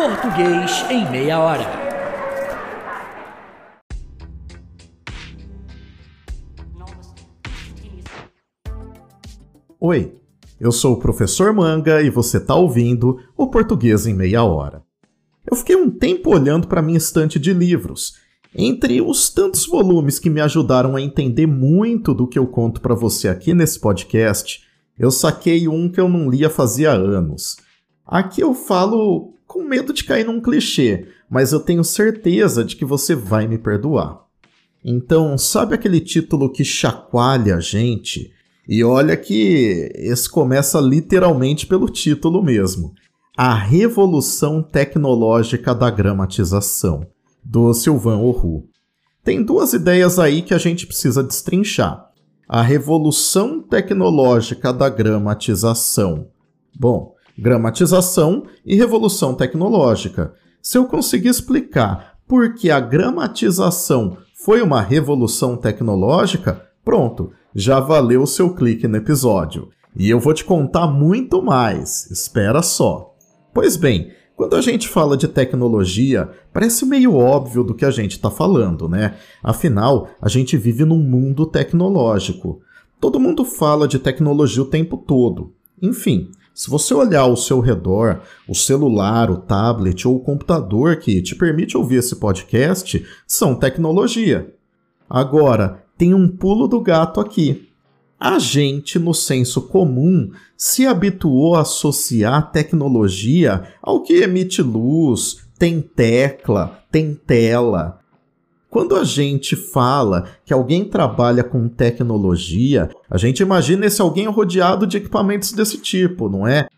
Português em meia hora. Oi, eu sou o professor Manga e você está ouvindo o Português em Meia Hora. Eu fiquei um tempo olhando para minha estante de livros. Entre os tantos volumes que me ajudaram a entender muito do que eu conto para você aqui nesse podcast, eu saquei um que eu não lia fazia anos. Aqui eu falo com medo de cair num clichê, mas eu tenho certeza de que você vai me perdoar. Então, sabe aquele título que chacoalha a gente? E olha que esse começa literalmente pelo título mesmo. A Revolução Tecnológica da Gramatização, do Sylvain Orru. Tem duas ideias aí que a gente precisa destrinchar. A Revolução Tecnológica da Gramatização. Bom, gramatização e revolução tecnológica. Se eu conseguir explicar por que a gramatização foi uma revolução tecnológica, pronto, já valeu o seu clique no episódio. E eu vou te contar muito mais, espera só. Pois bem, quando a gente fala de tecnologia, parece meio óbvio do que a gente está falando, né? Afinal, a gente vive num mundo tecnológico. Todo mundo fala de tecnologia o tempo todo. Enfim, se você olhar ao seu redor, o celular, o tablet ou o computador que te permite ouvir esse podcast são tecnologia. Agora, tem um pulo do gato aqui. A gente, no senso comum, se habituou a associar tecnologia ao que emite luz, tem tecla, tem tela. Quando a gente fala que alguém trabalha com tecnologia, a gente imagina esse alguém rodeado de equipamentos desse tipo, não é?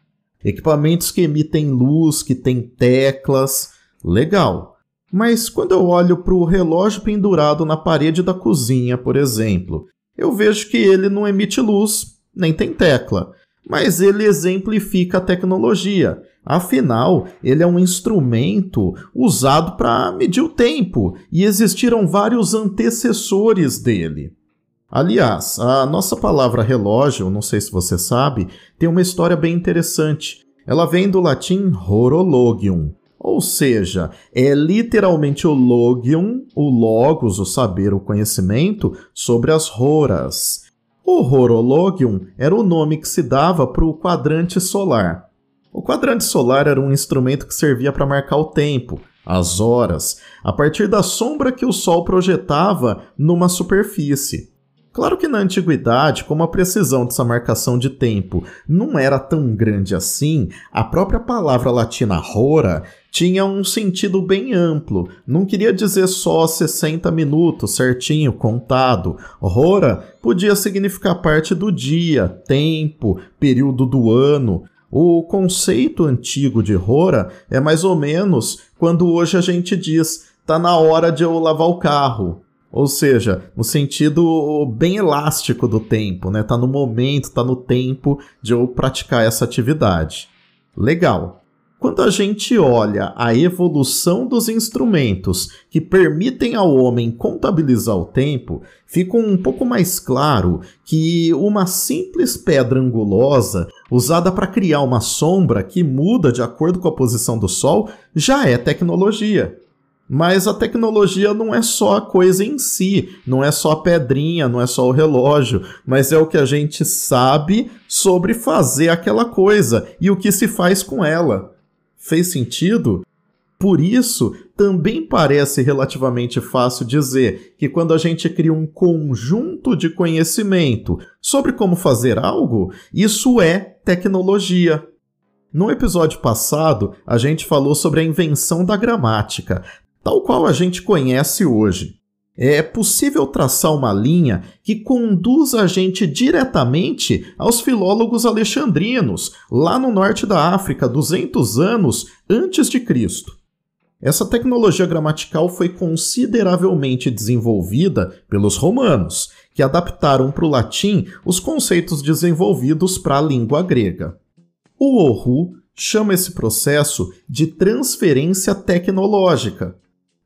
Equipamentos que emitem luz, que têm teclas. Legal. Mas quando eu olho para o relógio pendurado na parede da cozinha, por exemplo, eu vejo que ele não emite luz, nem tem tecla, mas ele exemplifica a tecnologia. Afinal, ele é um instrumento usado para medir o tempo e existiram vários antecessores dele. Aliás, a nossa palavra relógio, não sei se você sabe, tem uma história bem interessante. Ela vem do latim horologium, ou seja, é literalmente o logium, o logos, o saber, o conhecimento sobre as horas. O horologium era o nome que se dava para o quadrante solar. O quadrante solar era um instrumento que servia para marcar o tempo, as horas, a partir da sombra que o Sol projetava numa superfície. Claro que na antiguidade, como a precisão dessa marcação de tempo não era tão grande assim, a própria palavra latina hora tinha um sentido bem amplo. Não queria dizer só 60 minutos certinho, contado. Hora podia significar parte do dia, tempo, período do ano. O conceito antigo de Hora é mais ou menos quando hoje a gente diz tá na hora de eu lavar o carro. Ou seja, no sentido bem elástico do tempo, né? Tá no momento, tá no tempo de eu praticar essa atividade. Legal. Quando a gente olha a evolução dos instrumentos que permitem ao homem contabilizar o tempo, fica um pouco mais claro que uma simples pedra angulosa usada para criar uma sombra que muda de acordo com a posição do Sol já é tecnologia. Mas a tecnologia não é só a coisa em si, não é só a pedrinha, não é só o relógio, mas é o que a gente sabe sobre fazer aquela coisa e o que se faz com ela. Fez sentido? Por isso, também parece relativamente fácil dizer que quando a gente cria um conjunto de conhecimento sobre como fazer algo, isso é tecnologia. No episódio passado, a gente falou sobre a invenção da gramática, tal qual a gente conhece hoje. É possível traçar uma linha que conduz a gente diretamente aos filólogos alexandrinos, lá no norte da África, 200 anos antes de Cristo. Essa tecnologia gramatical foi consideravelmente desenvolvida pelos romanos, que adaptaram para o latim os conceitos desenvolvidos para a língua grega. O Ohu chama esse processo de transferência tecnológica.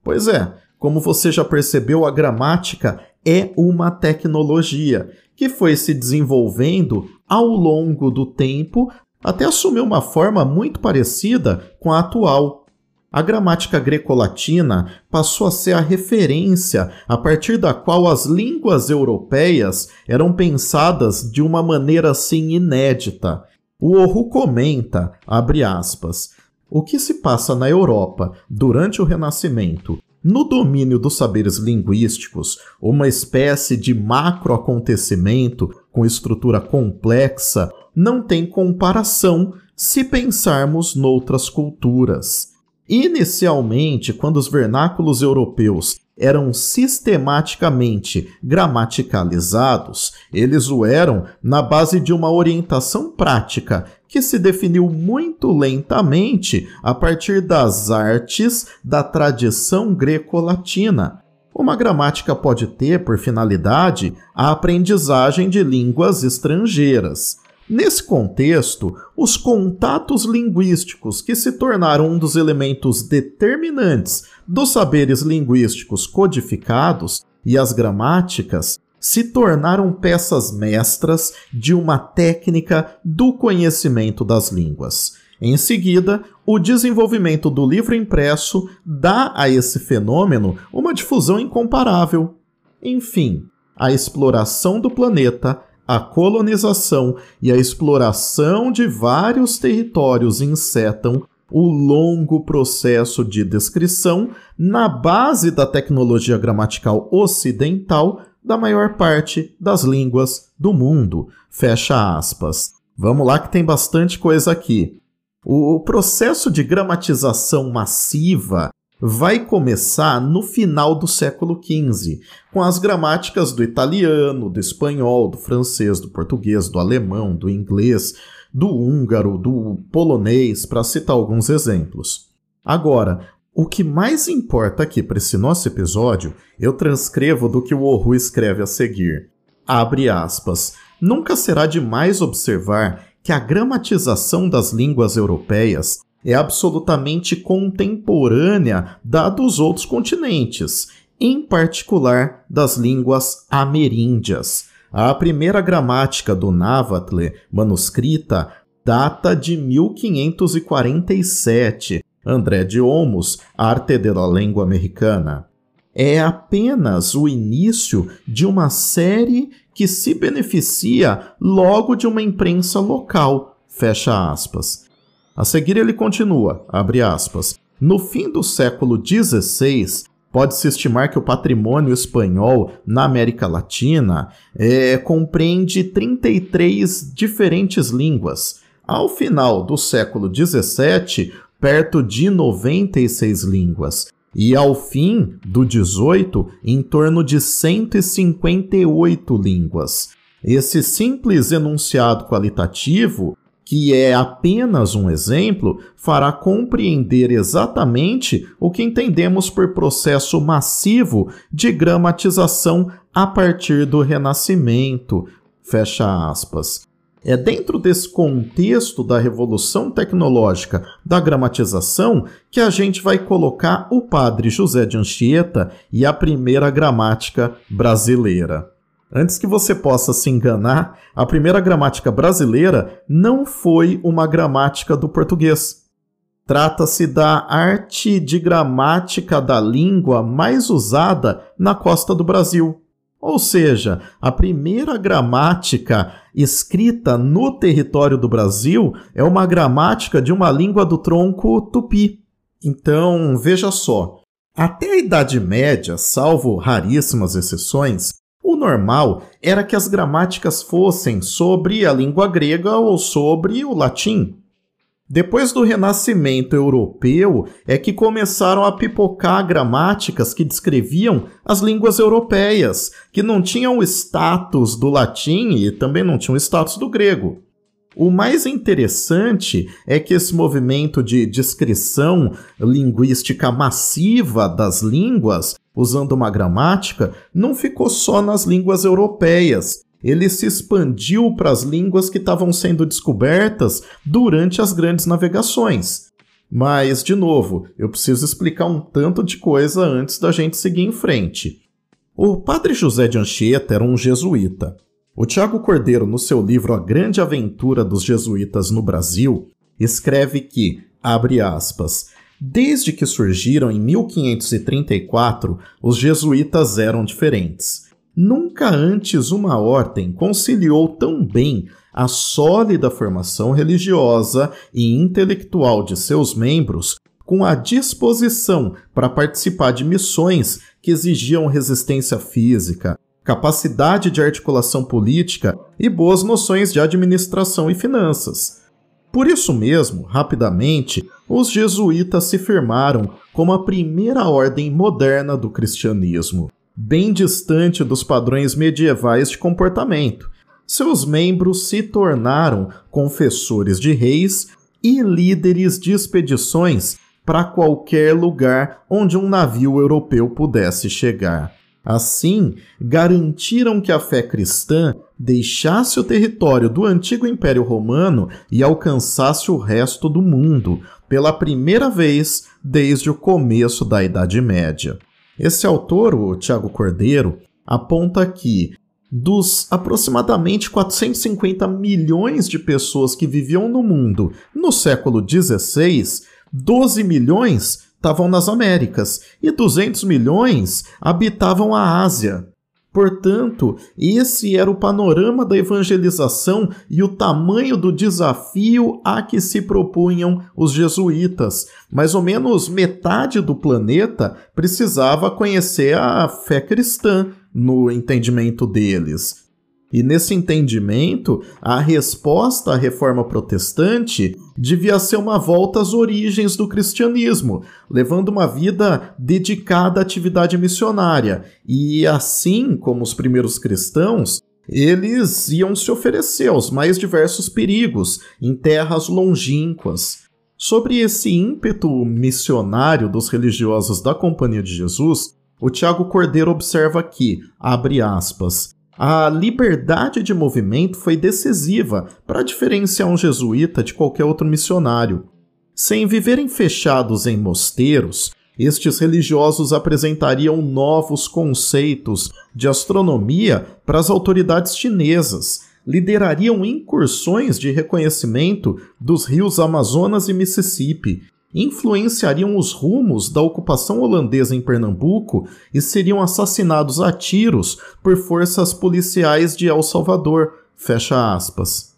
Pois é, como você já percebeu, a gramática é uma tecnologia que foi se desenvolvendo ao longo do tempo até assumir uma forma muito parecida com a atual. a gramática greco-latina passou a ser a referência a partir da qual as línguas europeias eram pensadas de uma maneira assim inédita. O Oru comenta, abre aspas, o que se passa na Europa durante o Renascimento no domínio dos saberes linguísticos, uma espécie de macroacontecimento com estrutura complexa, não tem comparação se pensarmos noutras culturas. Inicialmente, quando os vernáculos europeus eram sistematicamente gramaticalizados, eles o eram na base de uma orientação prática que se definiu muito lentamente a partir das artes da tradição greco-latina. Uma gramática pode ter por finalidade a aprendizagem de línguas estrangeiras. Nesse contexto, os contatos linguísticos, que se tornaram um dos elementos determinantes dos saberes linguísticos codificados, e as gramáticas, se tornaram peças mestras de uma técnica do conhecimento das línguas. Em seguida, o desenvolvimento do livro impresso dá a esse fenômeno uma difusão incomparável. Enfim, a exploração do planeta a colonização e a exploração de vários territórios insetam o longo processo de descrição na base da tecnologia gramatical ocidental da maior parte das línguas do mundo. Fecha aspas. Vamos lá que tem bastante coisa aqui. O processo de gramatização massiva vai começar no final do século XV, com as gramáticas do italiano, do espanhol, do francês, do português, do alemão, do inglês, do húngaro, do polonês, para citar alguns exemplos. Agora, o que mais importa aqui para esse nosso episódio, eu transcrevo do que o Oru escreve a seguir. Abre aspas. Nunca será demais observar que a gramatização das línguas europeias é absolutamente contemporânea da dos outros continentes, em particular das línguas ameríndias. A primeira gramática do Náhuatl manuscrita data de 1547, André de Olmos, Arte de la Língua Americana. É apenas o início de uma série que se beneficia logo de uma imprensa local, fecha aspas. A seguir ele continua, abre aspas, no fim do século XVI, pode-se estimar que o patrimônio espanhol na América Latina é, compreende 33 diferentes línguas. Ao final do século XVII, perto de 96 línguas. E ao fim do 18, em torno de 158 línguas. Esse simples enunciado qualitativo que é apenas um exemplo, fará compreender exatamente o que entendemos por processo massivo de gramatização a partir do Renascimento. Fecha aspas. É dentro desse contexto da revolução tecnológica da gramatização que a gente vai colocar o padre José de Anchieta e a primeira gramática brasileira. Antes que você possa se enganar, a primeira gramática brasileira não foi uma gramática do português. Trata-se da arte de gramática da língua mais usada na costa do Brasil. Ou seja, a primeira gramática escrita no território do Brasil é uma gramática de uma língua do tronco tupi. Então, veja só. Até a Idade Média, salvo raríssimas exceções, o normal era que as gramáticas fossem sobre a língua grega ou sobre o latim. Depois do Renascimento europeu é que começaram a pipocar gramáticas que descreviam as línguas europeias, que não tinham o status do latim e também não tinham o status do grego. O mais interessante é que esse movimento de descrição linguística massiva das línguas usando uma gramática, não ficou só nas línguas europeias. Ele se expandiu para as línguas que estavam sendo descobertas durante as grandes navegações. Mas, de novo, eu preciso explicar um tanto de coisa antes da gente seguir em frente. O padre José de Anchieta era um jesuíta. O Tiago Cordeiro, no seu livro A Grande Aventura dos Jesuítas no Brasil, escreve que, abre aspas, Desde que surgiram em 1534, os jesuítas eram diferentes. Nunca antes uma ordem conciliou tão bem a sólida formação religiosa e intelectual de seus membros com a disposição para participar de missões que exigiam resistência física, capacidade de articulação política e boas noções de administração e finanças. Por isso mesmo, rapidamente, os jesuítas se firmaram como a primeira ordem moderna do cristianismo, bem distante dos padrões medievais de comportamento. Seus membros se tornaram confessores de reis e líderes de expedições para qualquer lugar onde um navio europeu pudesse chegar. Assim, garantiram que a fé cristã deixasse o território do antigo Império Romano e alcançasse o resto do mundo, pela primeira vez desde o começo da Idade Média. Esse autor, o Tiago Cordeiro, aponta que dos aproximadamente 450 milhões de pessoas que viviam no mundo no século XVI, 12 milhões estavam nas Américas e 200 milhões habitavam a Ásia. Portanto, esse era o panorama da evangelização e o tamanho do desafio a que se propunham os jesuítas. Mais ou menos metade do planeta precisava conhecer a fé cristã no entendimento deles. E nesse entendimento, a resposta à reforma protestante devia ser uma volta às origens do cristianismo, levando uma vida dedicada à atividade missionária. E assim como os primeiros cristãos, eles iam se oferecer aos mais diversos perigos em terras longínquas. Sobre esse ímpeto missionário dos religiosos da Companhia de Jesus, o Tiago Cordeiro observa que, abre aspas, a liberdade de movimento foi decisiva para diferenciar um jesuíta de qualquer outro missionário. Sem viverem fechados em mosteiros, estes religiosos apresentariam novos conceitos de astronomia para as autoridades chinesas, liderariam incursões de reconhecimento dos rios Amazonas e Mississippi influenciariam os rumos da ocupação holandesa em Pernambuco e seriam assassinados a tiros por forças policiais de El Salvador. Fecha aspas.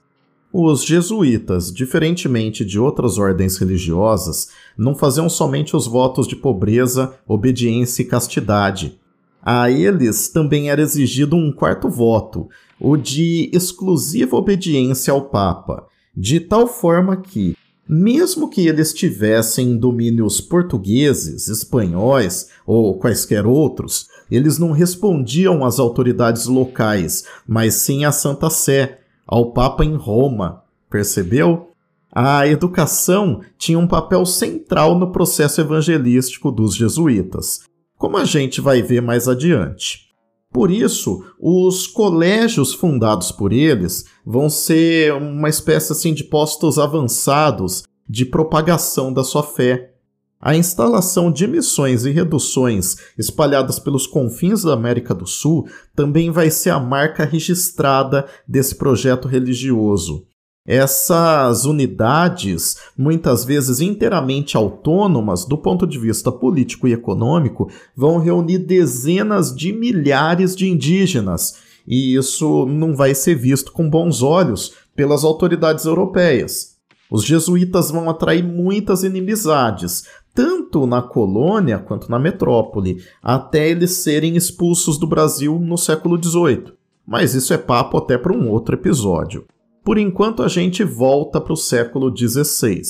Os jesuítas, diferentemente de outras ordens religiosas, não faziam somente os votos de pobreza, obediência e castidade. A eles também era exigido um quarto voto, o de exclusiva obediência ao Papa, de tal forma que, mesmo que eles tivessem domínios portugueses, espanhóis ou quaisquer outros, eles não respondiam às autoridades locais, mas sim à Santa Sé, ao Papa em Roma. Percebeu? A educação tinha um papel central no processo evangelístico dos jesuítas, como a gente vai ver mais adiante. Por isso, os colégios fundados por eles vão ser uma espécie assim de postos avançados de propagação da sua fé. A instalação de missões e reduções espalhadas pelos confins da América do Sul também vai ser a marca registrada desse projeto religioso. Essas unidades, muitas vezes inteiramente autônomas do ponto de vista político e econômico, vão reunir dezenas de milhares de indígenas, e isso não vai ser visto com bons olhos pelas autoridades europeias. Os jesuítas vão atrair muitas inimizades, tanto na colônia quanto na metrópole, até eles serem expulsos do Brasil no século XVIII. Mas isso é papo até para um outro episódio. Por enquanto, a gente volta para o século XVI.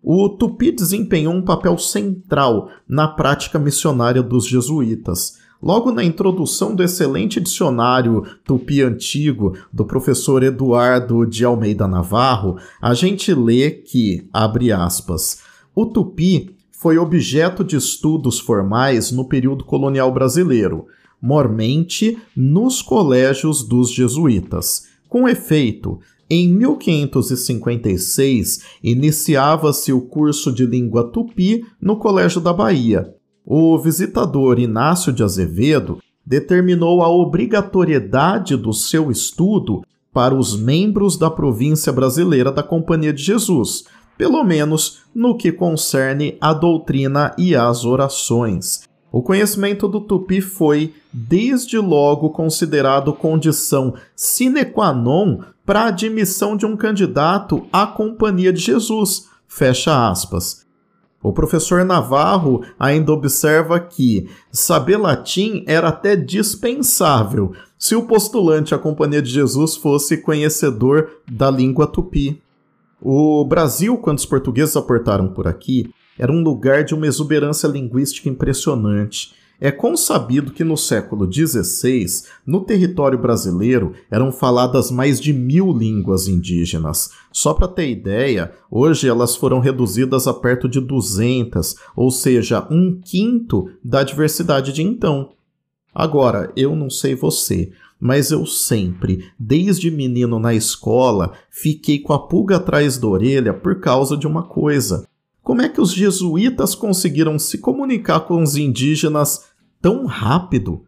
O Tupi desempenhou um papel central na prática missionária dos jesuítas. Logo na introdução do excelente dicionário Tupi Antigo do professor Eduardo de Almeida Navarro, a gente lê que, abre aspas, o Tupi foi objeto de estudos formais no período colonial brasileiro, mormente nos colégios dos jesuítas. Com efeito, em 1556, iniciava-se o curso de língua tupi no Colégio da Bahia. O visitador Inácio de Azevedo determinou a obrigatoriedade do seu estudo para os membros da província brasileira da Companhia de Jesus, pelo menos no que concerne a doutrina e as orações. O conhecimento do tupi foi, desde logo, considerado condição sine qua non para a admissão de um candidato à Companhia de Jesus. Fecha aspas. O professor Navarro ainda observa que saber latim era até dispensável se o postulante à Companhia de Jesus fosse conhecedor da língua tupi. O Brasil, quando os portugueses aportaram por aqui, era um lugar de uma exuberância linguística impressionante. É consabido que no século XVI, no território brasileiro, eram faladas mais de mil línguas indígenas. Só para ter ideia, hoje elas foram reduzidas a perto de 200, ou seja, um quinto da diversidade de então. Agora, eu não sei você, mas eu sempre, desde menino na escola, fiquei com a pulga atrás da orelha por causa de uma coisa. Como é que os jesuítas conseguiram se comunicar com os indígenas tão rápido.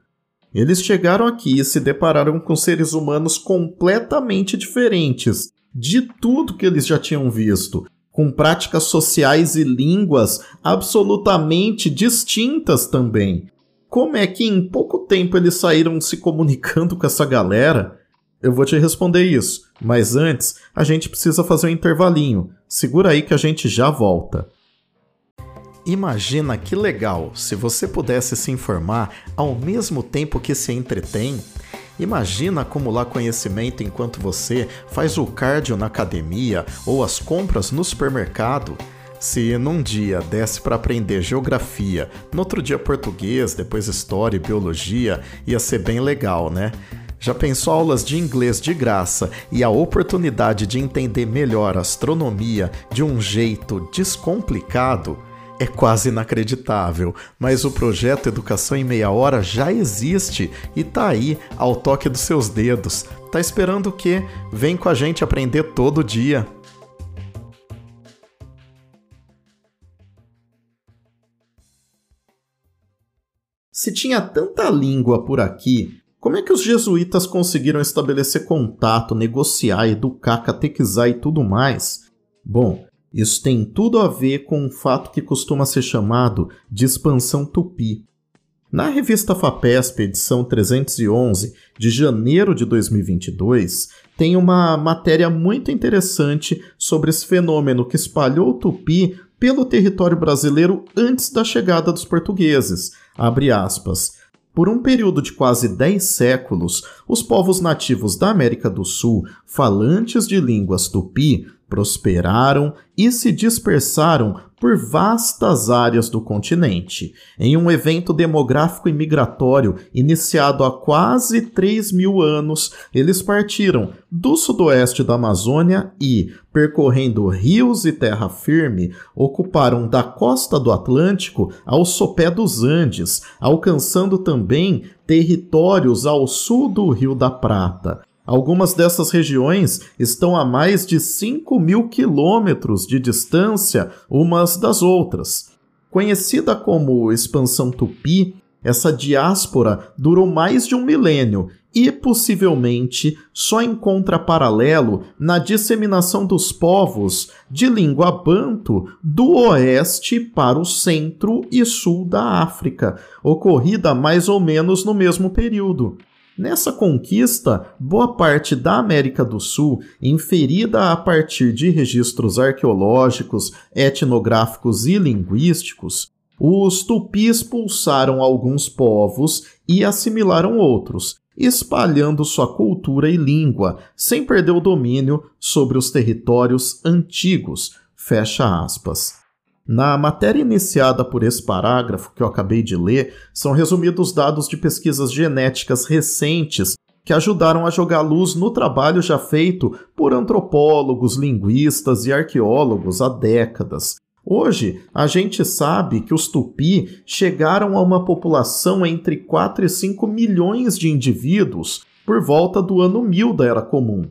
Eles chegaram aqui e se depararam com seres humanos completamente diferentes de tudo que eles já tinham visto, com práticas sociais e línguas absolutamente distintas também. Como é que em pouco tempo eles saíram se comunicando com essa galera? Eu vou te responder isso, mas antes a gente precisa fazer um intervalinho. Segura aí que a gente já volta. Imagina que legal se você pudesse se informar ao mesmo tempo que se entretém. Imagina acumular conhecimento enquanto você faz o cardio na academia ou as compras no supermercado. Se num dia desse para aprender geografia, no outro dia português, depois história e biologia, ia ser bem legal, né? Já pensou aulas de inglês de graça e a oportunidade de entender melhor astronomia de um jeito descomplicado? é quase inacreditável, mas o projeto Educação em Meia Hora já existe e tá aí ao toque dos seus dedos. Tá esperando o quê? Vem com a gente aprender todo dia. Se tinha tanta língua por aqui, como é que os jesuítas conseguiram estabelecer contato, negociar, educar, catequizar e tudo mais? Bom, isso tem tudo a ver com um fato que costuma ser chamado de expansão tupi. Na revista FAPESP, edição 311, de janeiro de 2022, tem uma matéria muito interessante sobre esse fenômeno que espalhou o tupi pelo território brasileiro antes da chegada dos portugueses. Abre aspas. Por um período de quase 10 séculos, os povos nativos da América do Sul, falantes de línguas tupi, prosperaram e se dispersaram por vastas áreas do continente, em um evento demográfico e migratório iniciado há quase 3 mil anos. Eles partiram do sudoeste da Amazônia e, percorrendo rios e terra firme, ocuparam da costa do Atlântico ao sopé dos Andes, alcançando também territórios ao sul do Rio da Prata. Algumas dessas regiões estão a mais de 5 mil quilômetros de distância umas das outras. Conhecida como Expansão Tupi, essa diáspora durou mais de um milênio e possivelmente só encontra paralelo na disseminação dos povos de língua banto do oeste para o centro e sul da África, ocorrida mais ou menos no mesmo período. Nessa conquista, boa parte da América do Sul, inferida a partir de registros arqueológicos, etnográficos e linguísticos, os tupis expulsaram alguns povos e assimilaram outros, espalhando sua cultura e língua, sem perder o domínio sobre os territórios antigos. Fecha aspas. Na matéria iniciada por esse parágrafo que eu acabei de ler, são resumidos dados de pesquisas genéticas recentes que ajudaram a jogar luz no trabalho já feito por antropólogos, linguistas e arqueólogos há décadas. Hoje, a gente sabe que os tupi chegaram a uma população entre 4 e 5 milhões de indivíduos por volta do ano 1000 da Era Comum.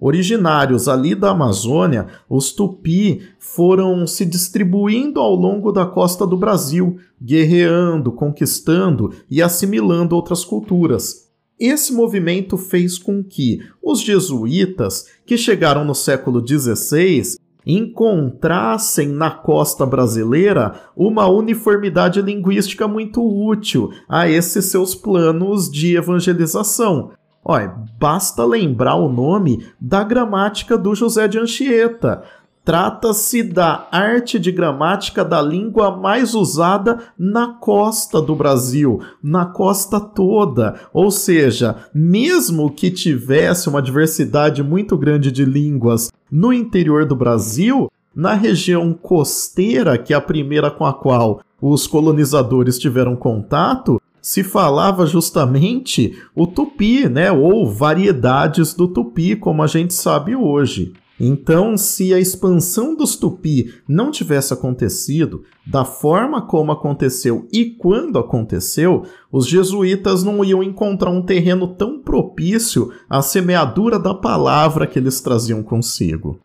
Originários ali da Amazônia, os tupi foram se distribuindo ao longo da costa do Brasil, guerreando, conquistando e assimilando outras culturas. Esse movimento fez com que os jesuítas, que chegaram no século XVI, encontrassem na costa brasileira uma uniformidade linguística muito útil a esses seus planos de evangelização. Olha, basta lembrar o nome da gramática do José de Anchieta. Trata-se da arte de gramática da língua mais usada na costa do Brasil, na costa toda. Ou seja, mesmo que tivesse uma diversidade muito grande de línguas no interior do Brasil, na região costeira, que é a primeira com a qual os colonizadores tiveram contato, se falava justamente o tupi, né, ou variedades do tupi, como a gente sabe hoje. Então, se a expansão dos Tupi não tivesse acontecido da forma como aconteceu e quando aconteceu, os jesuítas não iam encontrar um terreno tão propício à semeadura da palavra que eles traziam consigo.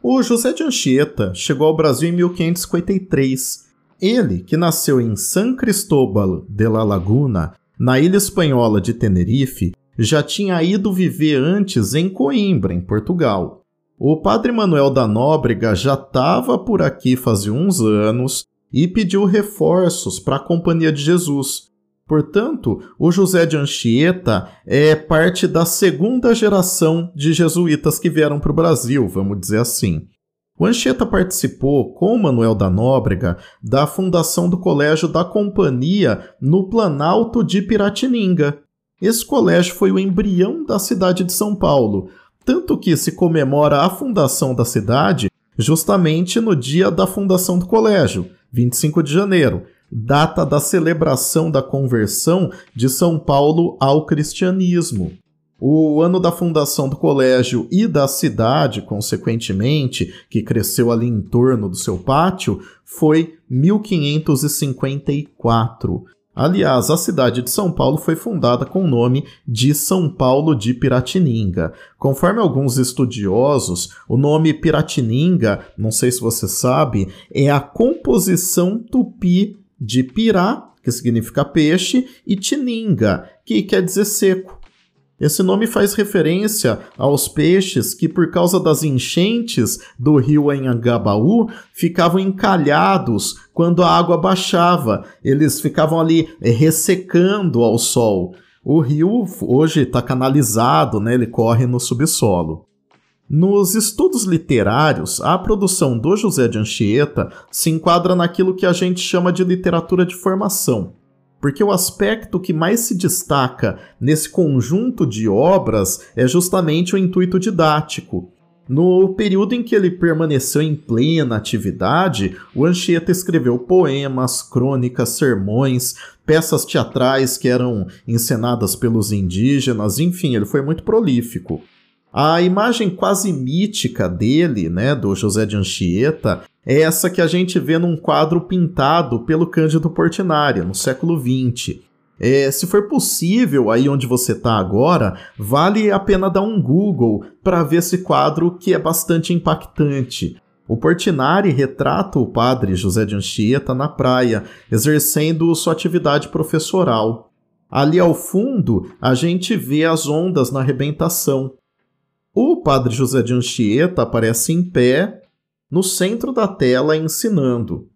O José de Anchieta chegou ao Brasil em 1553. Ele, que nasceu em San Cristóbal de la Laguna, na ilha espanhola de Tenerife, já tinha ido viver antes em Coimbra, em Portugal. O padre Manuel da Nóbrega já estava por aqui fazia uns anos e pediu reforços para a Companhia de Jesus. Portanto, o José de Anchieta é parte da segunda geração de jesuítas que vieram para o Brasil, vamos dizer assim. O Anchieta participou, com Manuel da Nóbrega, da fundação do Colégio da Companhia no Planalto de Piratininga. Esse colégio foi o embrião da cidade de São Paulo, tanto que se comemora a fundação da cidade justamente no dia da fundação do colégio, 25 de janeiro, data da celebração da conversão de São Paulo ao cristianismo. O ano da fundação do colégio e da cidade, consequentemente, que cresceu ali em torno do seu pátio, foi 1554. Aliás, a cidade de São Paulo foi fundada com o nome de São Paulo de Piratininga. Conforme alguns estudiosos, o nome Piratininga, não sei se você sabe, é a composição tupi de pirá, que significa peixe, e tininga, que quer dizer seco. Esse nome faz referência aos peixes que, por causa das enchentes do rio Anhangabaú, ficavam encalhados quando a água baixava. Eles ficavam ali eh, ressecando ao sol. O rio hoje está canalizado, né? ele corre no subsolo. Nos estudos literários, a produção do José de Anchieta se enquadra naquilo que a gente chama de literatura de formação porque o aspecto que mais se destaca nesse conjunto de obras é justamente o intuito didático. No período em que ele permaneceu em plena atividade, o Anchieta escreveu poemas, crônicas, sermões, peças teatrais que eram encenadas pelos indígenas, enfim, ele foi muito prolífico. A imagem quase mítica dele, né, do José de Anchieta, é essa que a gente vê num quadro pintado pelo Cândido Portinari, no século XX. É, se for possível, aí onde você está agora, vale a pena dar um Google para ver esse quadro que é bastante impactante. O Portinari retrata o padre José de Anchieta na praia, exercendo sua atividade professoral. Ali ao fundo, a gente vê as ondas na arrebentação. O padre José de Anchieta aparece em pé no centro da tela ensinando.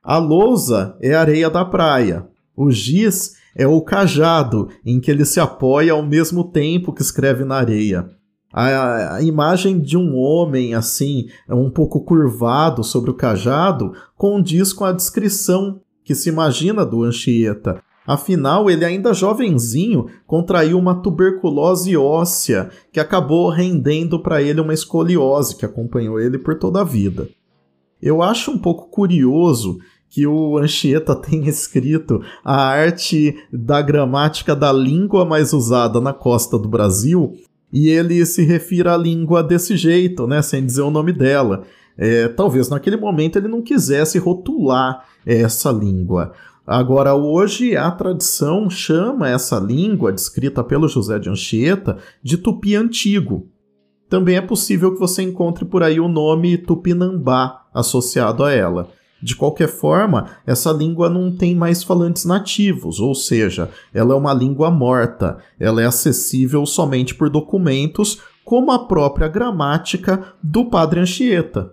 A lousa é a areia da praia. O giz é o cajado em que ele se apoia ao mesmo tempo que escreve na areia. A, a, imagem de um homem assim, um pouco curvado sobre o cajado, condiz com a descrição que se imagina do Anchieta, Afinal, ele ainda jovenzinho contraiu uma tuberculose óssea que acabou rendendo para ele uma escoliose que acompanhou ele por toda a vida. Eu acho um pouco curioso que o Anchieta tenha escrito a arte da gramática da língua mais usada na costa do Brasil e ele se refira à língua desse jeito, né, sem dizer o nome dela. É, talvez naquele momento ele não quisesse rotular essa língua. Agora, hoje, a tradição chama essa língua, descrita pelo José de Anchieta, de tupi antigo. Também é possível que você encontre por aí o nome tupinambá associado a ela. De qualquer forma, essa língua não tem mais falantes nativos, ou seja, ela é uma língua morta, ela é acessível somente por documentos, como a própria gramática do Padre Anchieta.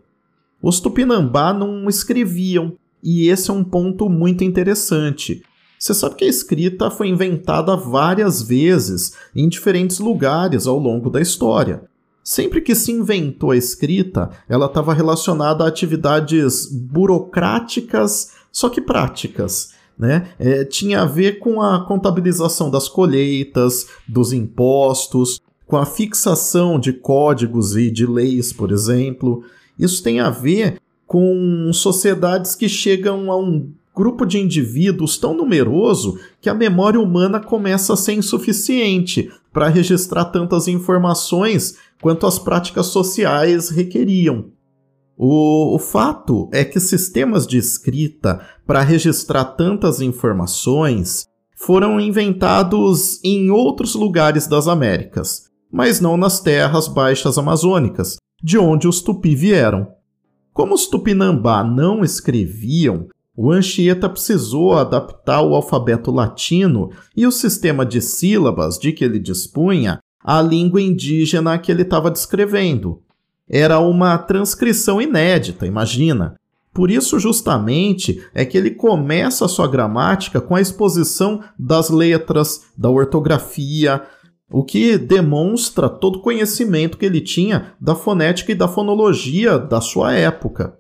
Os tupinambá não escreviam, e esse é um ponto muito interessante. Você sabe que a escrita foi inventada várias vezes em diferentes lugares ao longo da história. Sempre que se inventou a escrita, ela estava relacionada a atividades burocráticas, só que práticas. Né? É, tinha a ver com a contabilização das colheitas, dos impostos, com a fixação de códigos e de leis, por exemplo. Isso tem a ver com sociedades que chegam a um grupo de indivíduos tão numeroso que a memória humana começa a ser insuficiente para registrar tantas informações quanto as práticas sociais requeriam. O, o fato é que sistemas de escrita para registrar tantas informações foram inventados em outros lugares das Américas, mas não nas terras baixas amazônicas, de onde os tupi vieram. Como os tupinambá não escreviam, o Anchieta precisou adaptar o alfabeto latino e o sistema de sílabas de que ele dispunha à língua indígena que ele estava descrevendo. Era uma transcrição inédita, imagina. Por isso, justamente, é que ele começa a sua gramática com a exposição das letras, da ortografia, o que demonstra todo o conhecimento que ele tinha da fonética e da fonologia da sua época.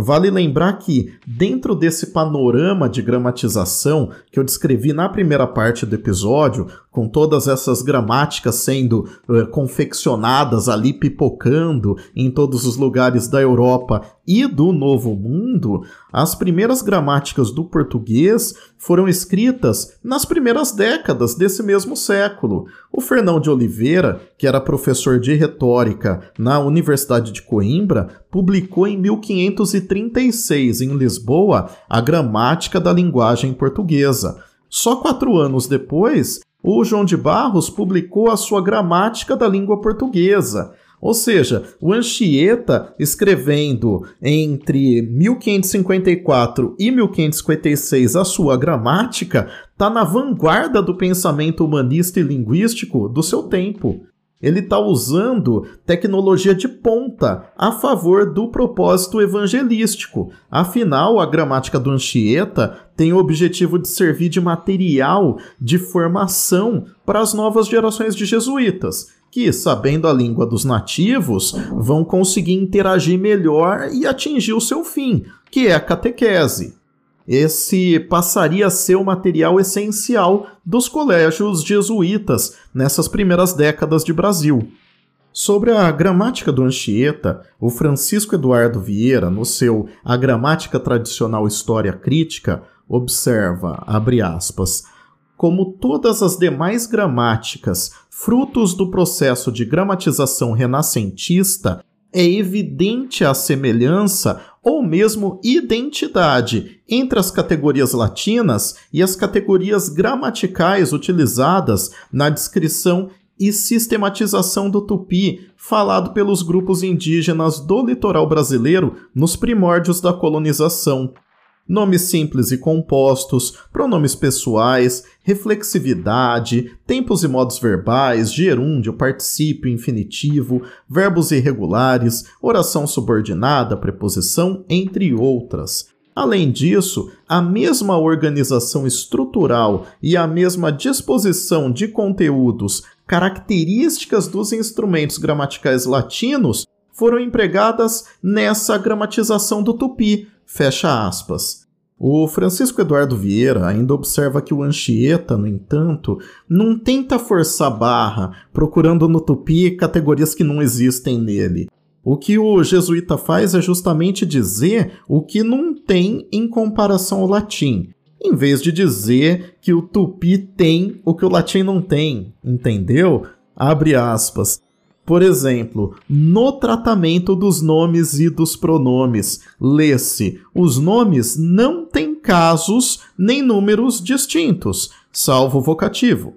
Vale lembrar que, dentro desse panorama de gramatização que eu descrevi na primeira parte do episódio, com todas essas gramáticas sendo uh, confeccionadas ali, pipocando em todos os lugares da Europa e do Novo Mundo, as primeiras gramáticas do português foram escritas nas primeiras décadas desse mesmo século. O Fernão de Oliveira, que era professor de retórica na Universidade de Coimbra, publicou em 1536 em Lisboa a Gramática da Linguagem Portuguesa. Só quatro anos depois, o João de Barros publicou a sua Gramática da Língua Portuguesa. Ou seja, o Anchieta, escrevendo entre 1554 e 1556 a sua gramática, está na vanguarda do pensamento humanista e linguístico do seu tempo. Ele está usando tecnologia de ponta a favor do propósito evangelístico. Afinal, a gramática do Anchieta tem o objetivo de servir de material de formação para as novas gerações de jesuítas que, sabendo a língua dos nativos, vão conseguir interagir melhor e atingir o seu fim, que é a catequese. Esse passaria a ser o material essencial dos colégios jesuítas nessas primeiras décadas de Brasil. Sobre a gramática do Anchieta, o Francisco Eduardo Vieira, no seu A Gramática Tradicional História Crítica, observa, abre aspas, como todas as demais gramáticas frutos do processo de gramatização renascentista, é evidente a semelhança ou mesmo identidade entre as categorias latinas e as categorias gramaticais utilizadas na descrição e sistematização do tupi falado pelos grupos indígenas do litoral brasileiro nos primórdios da colonização, nomes simples e compostos, pronomes pessoais, reflexividade, tempos e modos verbais, gerúndio, particípio, infinitivo, verbos irregulares, oração subordinada, preposição, entre outras. Além disso, a mesma organização estrutural e a mesma disposição de conteúdos características dos instrumentos gramaticais latinos foram empregadas nessa gramatização do tupi, Fecha aspas. O Francisco Eduardo Vieira ainda observa que o Anchieta, no entanto, não tenta forçar barra, procurando no tupi categorias que não existem nele. O que o jesuíta faz é justamente dizer o que não tem em comparação ao latim, em vez de dizer que o tupi tem o que o latim não tem, entendeu? Abre aspas. Por exemplo, no tratamento dos nomes e dos pronomes, lê-se: os nomes não têm casos nem números distintos, salvo vocativo.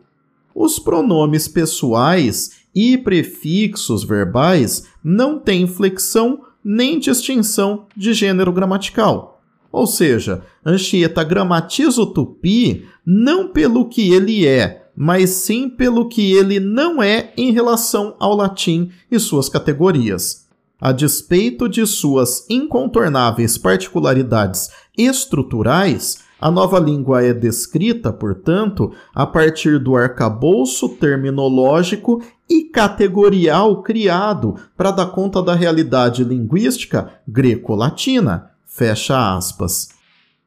Os pronomes pessoais e prefixos verbais não têm flexão nem distinção de gênero gramatical. Ou seja, Anchieta gramatiza o tupi não pelo que ele é, mas sim pelo que ele não é em relação ao latim e suas categorias. A despeito de suas incontornáveis particularidades estruturais, a nova língua é descrita, portanto, a partir do arcabouço terminológico e categorial criado para dar conta da realidade linguística greco-latina. Fecha aspas.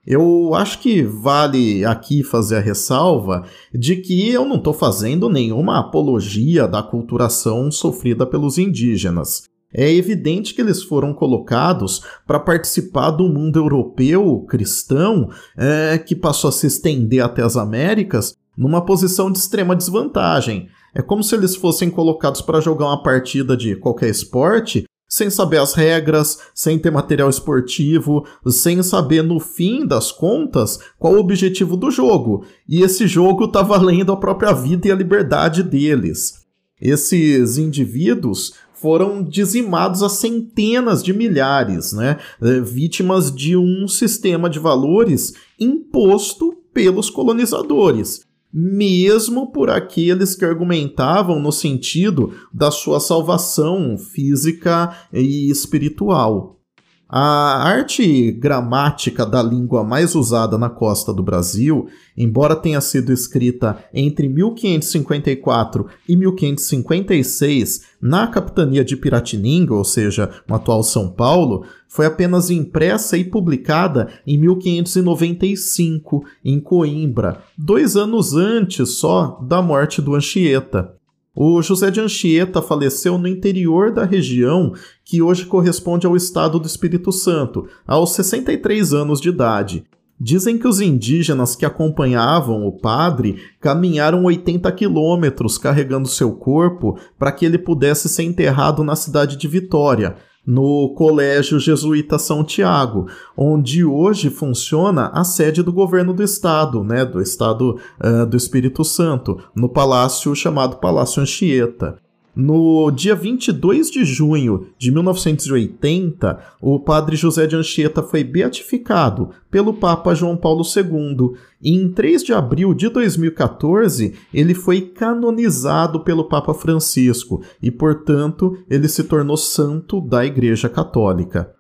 Eu acho que vale aqui fazer a ressalva de que eu não estou fazendo nenhuma apologia da culturação sofrida pelos indígenas é evidente que eles foram colocados para participar do mundo europeu cristão é, que passou a se estender até as Américas numa posição de extrema desvantagem. É como se eles fossem colocados para jogar uma partida de qualquer esporte sem saber as regras, sem ter material esportivo, sem saber no fim das contas qual o objetivo do jogo. E esse jogo está valendo a própria vida e a liberdade deles. Esses indivíduos foram dizimados a centenas de milhares, né? Eh, vítimas de um sistema de valores imposto pelos colonizadores mesmo por aqueles que argumentavam no sentido da sua salvação física e espiritual. A arte gramática da língua mais usada na costa do Brasil, embora tenha sido escrita entre 1554 e 1556 na capitania de Piratininga, ou seja, no atual São Paulo, foi apenas impressa e publicada em 1595 em Coimbra, dois anos antes só da morte do Anchieta. O José de Anchieta faleceu no interior da região que hoje corresponde ao estado do Espírito Santo, aos 63 anos de idade. Dizem que os indígenas que acompanhavam o padre caminharam 80 quilômetros carregando seu corpo para que ele pudesse ser enterrado na cidade de Vitória, no Colégio Jesuíta São Tiago, onde hoje funciona a sede do governo do estado, né, do estado uh, do Espírito Santo, no palácio chamado Palácio Anchieta. No dia 22 de junho de 1980, o padre José de Anchieta foi beatificado pelo Papa João Paulo II e em 3 de abril de 2014 ele foi canonizado pelo Papa Francisco e, portanto, ele se tornou santo da Igreja Católica.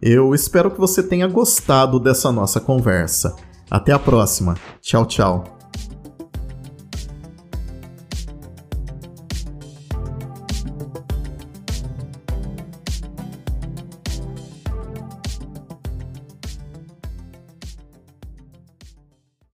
Eu espero que você tenha gostado dessa nossa conversa. Até a próxima. Tchau, tchau.